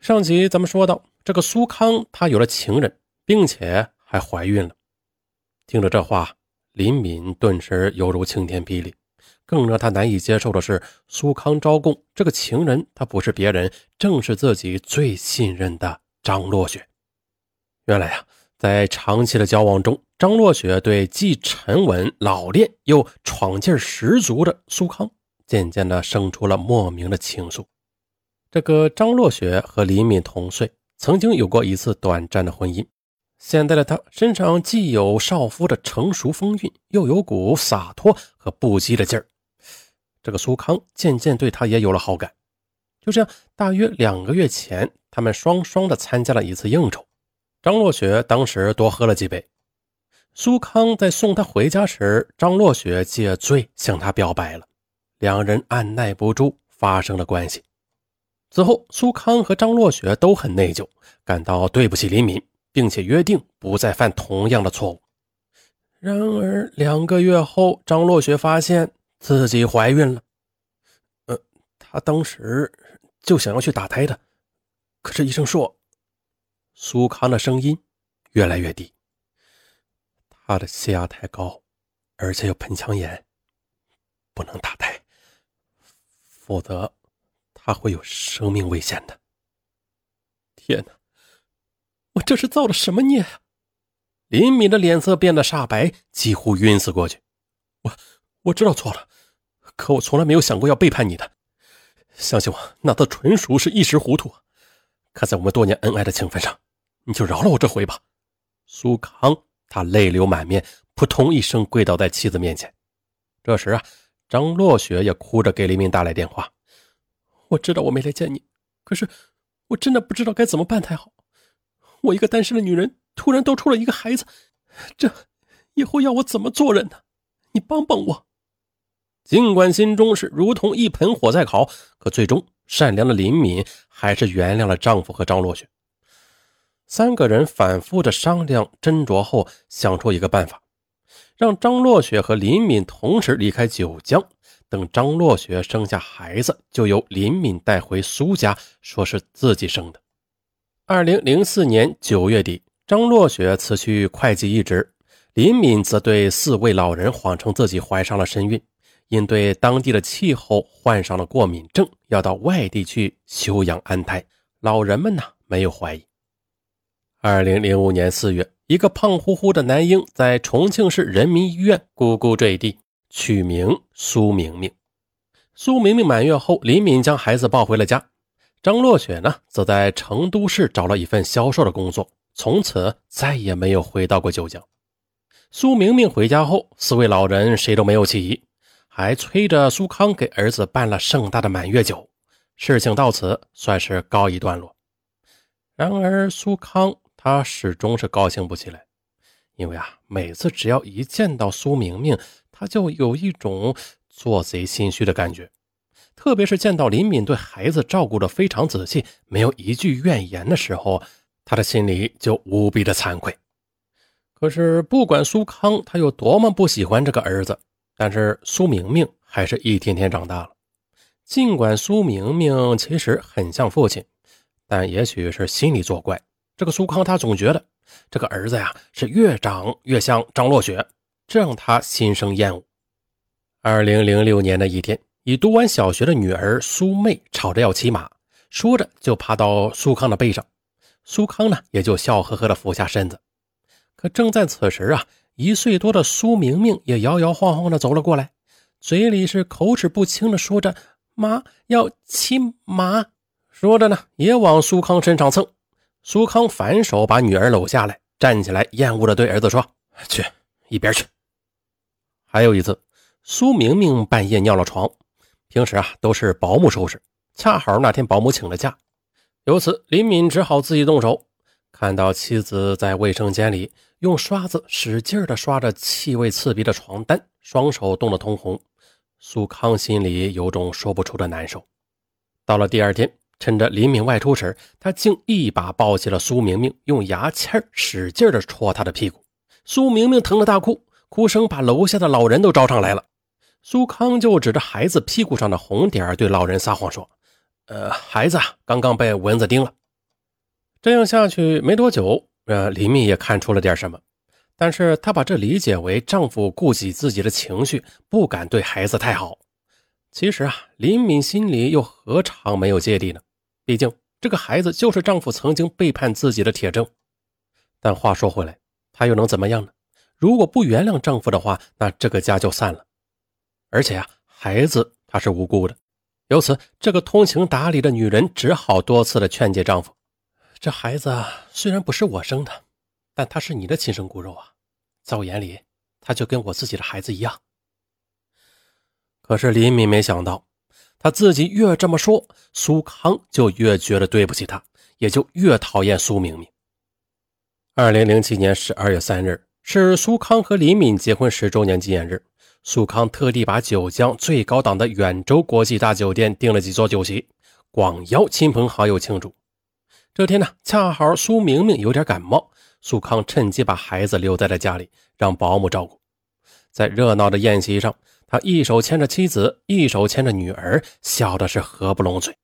上集咱们说到，这个苏康她有了情人，并且还怀孕了。听着这话，林敏顿时犹如晴天霹雳。更让他难以接受的是，苏康招供这个情人，他不是别人，正是自己最信任的张若雪。原来啊，在长期的交往中，张若雪对既沉稳老练又闯劲十足的苏康，渐渐的生出了莫名的情愫。这个张若雪和李敏同岁，曾经有过一次短暂的婚姻。现在的她身上既有少妇的成熟风韵，又有股洒脱和不羁的劲儿。这个苏康渐渐对她也有了好感。就这样，大约两个月前，他们双双的参加了一次应酬。张若雪当时多喝了几杯。苏康在送她回家时，张若雪借醉向他表白了，两人按耐不住发生了关系。此后，苏康和张若雪都很内疚，感到对不起李敏，并且约定不再犯同样的错误。然而，两个月后，张若雪发现自己怀孕了。呃，她当时就想要去打胎的，可是医生说……苏康的声音越来越低。他的血压太高，而且有盆腔炎，不能打胎，否则……他会有生命危险的！天哪，我这是造了什么孽啊！林敏的脸色变得煞白，几乎晕死过去。我我知道错了，可我从来没有想过要背叛你的。相信我，那都纯属是一时糊涂。看在我们多年恩爱的情分上，你就饶了我这回吧。苏康他泪流满面，扑通一声跪倒在妻子面前。这时啊，张若雪也哭着给林敏打来电话。我知道我没来见你，可是我真的不知道该怎么办才好。我一个单身的女人，突然多出了一个孩子，这以后要我怎么做人呢？你帮帮我。尽管心中是如同一盆火在烤，可最终善良的林敏还是原谅了丈夫和张若雪。三个人反复的商量斟酌后，想出一个办法，让张若雪和林敏同时离开九江。等张若雪生下孩子，就由林敏带回苏家，说是自己生的。二零零四年九月底，张若雪辞去会计一职，林敏则对四位老人谎称自己怀上了身孕，因对当地的气候患上了过敏症，要到外地去休养安胎。老人们呢，没有怀疑。二零零五年四月，一个胖乎乎的男婴在重庆市人民医院咕咕坠地。取名苏明明。苏明明满月后，林敏将孩子抱回了家。张若雪呢，则在成都市找了一份销售的工作，从此再也没有回到过九江。苏明明回家后，四位老人谁都没有起疑，还催着苏康给儿子办了盛大的满月酒。事情到此算是告一段落。然而，苏康他始终是高兴不起来，因为啊，每次只要一见到苏明明，他就有一种做贼心虚的感觉，特别是见到林敏对孩子照顾的非常仔细，没有一句怨言的时候，他的心里就无比的惭愧。可是不管苏康他有多么不喜欢这个儿子，但是苏明明还是一天天长大了。尽管苏明明其实很像父亲，但也许是心里作怪，这个苏康他总觉得这个儿子呀是越长越像张若雪。这让他心生厌恶。二零零六年的一天，已读完小学的女儿苏妹吵着要骑马，说着就爬到苏康的背上。苏康呢，也就笑呵呵的俯下身子。可正在此时啊，一岁多的苏明明也摇摇晃晃的走了过来，嘴里是口齿不清的说着：“妈要骑马。”说着呢，也往苏康身上蹭。苏康反手把女儿搂下来，站起来，厌恶的对儿子说：“去一边去。”还有一次，苏明明半夜尿了床，平时啊都是保姆收拾，恰好那天保姆请了假，由此林敏只好自己动手。看到妻子在卫生间里用刷子使劲的刷着气味刺鼻的床单，双手冻得通红，苏康心里有种说不出的难受。到了第二天，趁着林敏外出时，他竟一把抱起了苏明明，用牙签使劲的戳她的屁股，苏明明疼得大哭。哭声把楼下的老人都招上来了，苏康就指着孩子屁股上的红点对老人撒谎说：“呃，孩子刚刚被蚊子叮了，这样下去没多久，呃，李敏也看出了点什么，但是她把这理解为丈夫顾及自己的情绪，不敢对孩子太好。其实啊，林敏心里又何尝没有芥蒂呢？毕竟这个孩子就是丈夫曾经背叛自己的铁证。但话说回来，她又能怎么样呢？如果不原谅丈夫的话，那这个家就散了。而且啊，孩子他是无辜的。由此，这个通情达理的女人只好多次的劝诫丈夫：“这孩子虽然不是我生的，但他是你的亲生骨肉啊，在我眼里，他就跟我自己的孩子一样。”可是林敏没想到，他自己越这么说，苏康就越觉得对不起他，也就越讨厌苏明明。二零零七年十二月三日是苏康和李敏结婚十周年纪念日。苏康特地把九江最高档的远洲国际大酒店订了几座酒席，广邀亲朋好友庆祝。这天呢，恰好苏明明有点感冒，苏康趁机把孩子留在了家里，让保姆照顾。在热闹的宴席上，他一手牵着妻子，一手牵着女儿，笑的是合不拢嘴。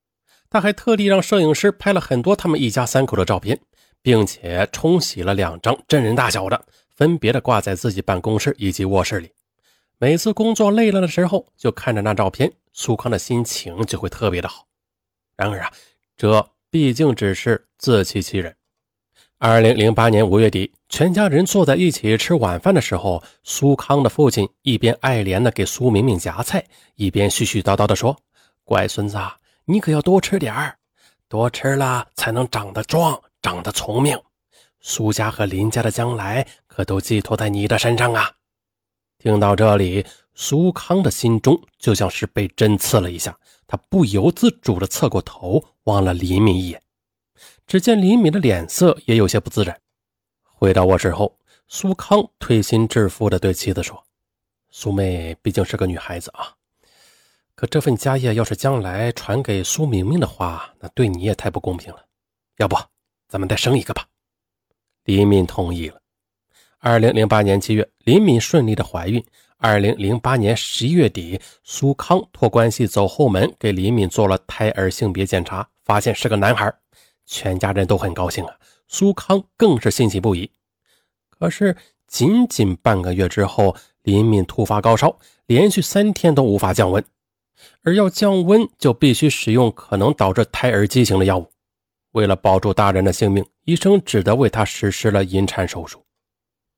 他还特地让摄影师拍了很多他们一家三口的照片，并且冲洗了两张真人大小的，分别的挂在自己办公室以及卧室里。每次工作累了的时候，就看着那照片，苏康的心情就会特别的好。然而啊，这毕竟只是自欺欺人。二零零八年五月底，全家人坐在一起吃晚饭的时候，苏康的父亲一边爱怜的给苏明明夹菜，一边絮絮叨叨的说：“乖孙子，你可要多吃点儿，多吃了才能长得壮，长得聪明。苏家和林家的将来可都寄托在你的身上啊。”听到这里，苏康的心中就像是被针刺了一下，他不由自主地侧过头望了李敏一眼。只见李敏的脸色也有些不自然。回到卧室后，苏康推心置腹地对妻子说：“苏妹毕竟是个女孩子啊，可这份家业要是将来传给苏明明的话，那对你也太不公平了。要不，咱们再生一个吧。”李敏同意了。二零零八年七月，林敏顺利的怀孕。二零零八年十一月底，苏康托关系走后门给林敏做了胎儿性别检查，发现是个男孩，全家人都很高兴啊。苏康更是欣喜不已。可是仅仅半个月之后，林敏突发高烧，连续三天都无法降温，而要降温就必须使用可能导致胎儿畸形的药物。为了保住大人的性命，医生只得为他实施了引产手术。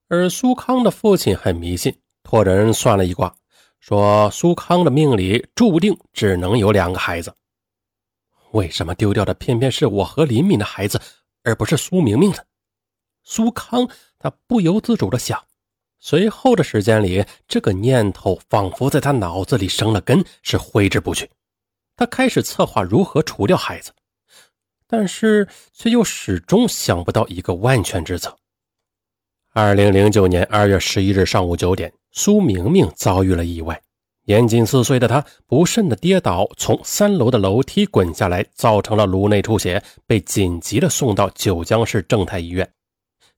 而苏康的父亲很迷信，托人算了一卦，说苏康的命里注定只能有两个孩子。为什么丢掉的偏偏是我和林敏的孩子，而不是苏明明呢？苏康他不由自主的想。随后的时间里，这个念头仿佛在他脑子里生了根，是挥之不去。他开始策划如何除掉孩子，但是却又始终想不到一个万全之策。二零零九年二月十一日上午九点，苏明明遭遇了意外。年仅四岁的她不慎的跌倒，从三楼的楼梯滚下来，造成了颅内出血，被紧急的送到九江市正泰医院。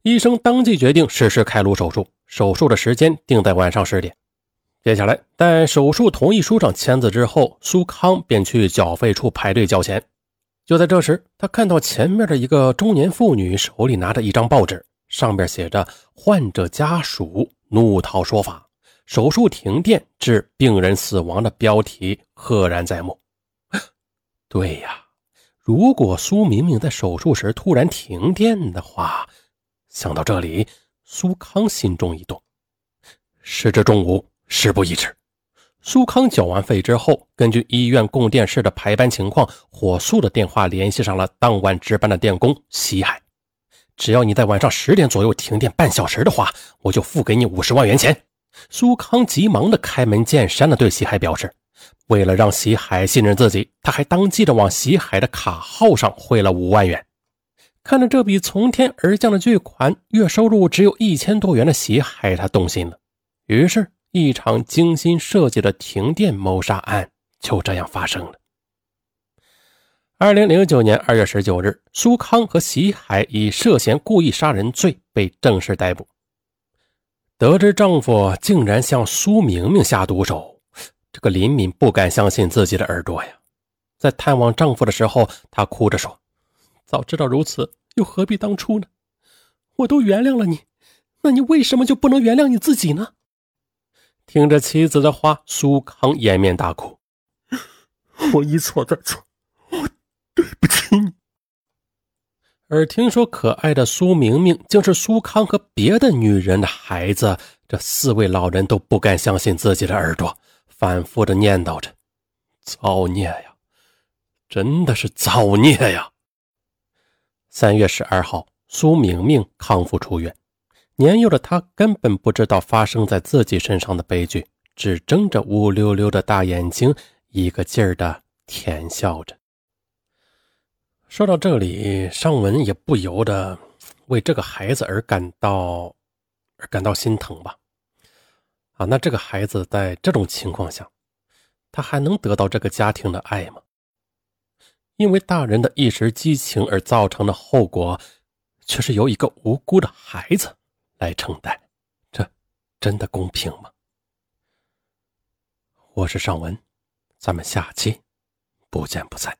医生当即决定实施开颅手术，手术的时间定在晚上十点。接下来，在手术同意书上签字之后，苏康便去缴费处排队交钱。就在这时，他看到前面的一个中年妇女手里拿着一张报纸。上边写着“患者家属怒涛说法，手术停电致病人死亡”的标题赫然在目。对呀，如果苏明明在手术时突然停电的话，想到这里，苏康心中一动。时至中午，事不宜迟。苏康缴完费之后，根据医院供电室的排班情况，火速的电话联系上了当晚值班的电工西海。只要你在晚上十点左右停电半小时的话，我就付给你五十万元钱。苏康急忙的开门见山的对席海表示，为了让席海信任自己，他还当即的往席海的卡号上汇了五万元。看着这笔从天而降的巨款，月收入只有一千多元的席海，他动心了。于是，一场精心设计的停电谋杀案就这样发生了。二零零九年二月十九日，苏康和席海以涉嫌故意杀人罪被正式逮捕。得知丈夫竟然向苏明明下毒手，这个林敏不敢相信自己的耳朵呀！在探望丈夫的时候，她哭着说：“早知道如此，又何必当初呢？我都原谅了你，那你为什么就不能原谅你自己呢？听着妻子的话，苏康掩面大哭：“我一错再错，我对不起你。”而听说可爱的苏明明竟是苏康和别的女人的孩子，这四位老人都不敢相信自己的耳朵，反复的念叨着：“造孽呀，真的是造孽呀！”三月十二号，苏明明康复出院。年幼的他根本不知道发生在自己身上的悲剧，只睁着乌溜溜的大眼睛，一个劲儿的甜笑着。说到这里，尚文也不由得为这个孩子而感到而感到心疼吧。啊，那这个孩子在这种情况下，他还能得到这个家庭的爱吗？因为大人的一时激情而造成的后果，却是由一个无辜的孩子来承担，这真的公平吗？我是尚文，咱们下期不见不散。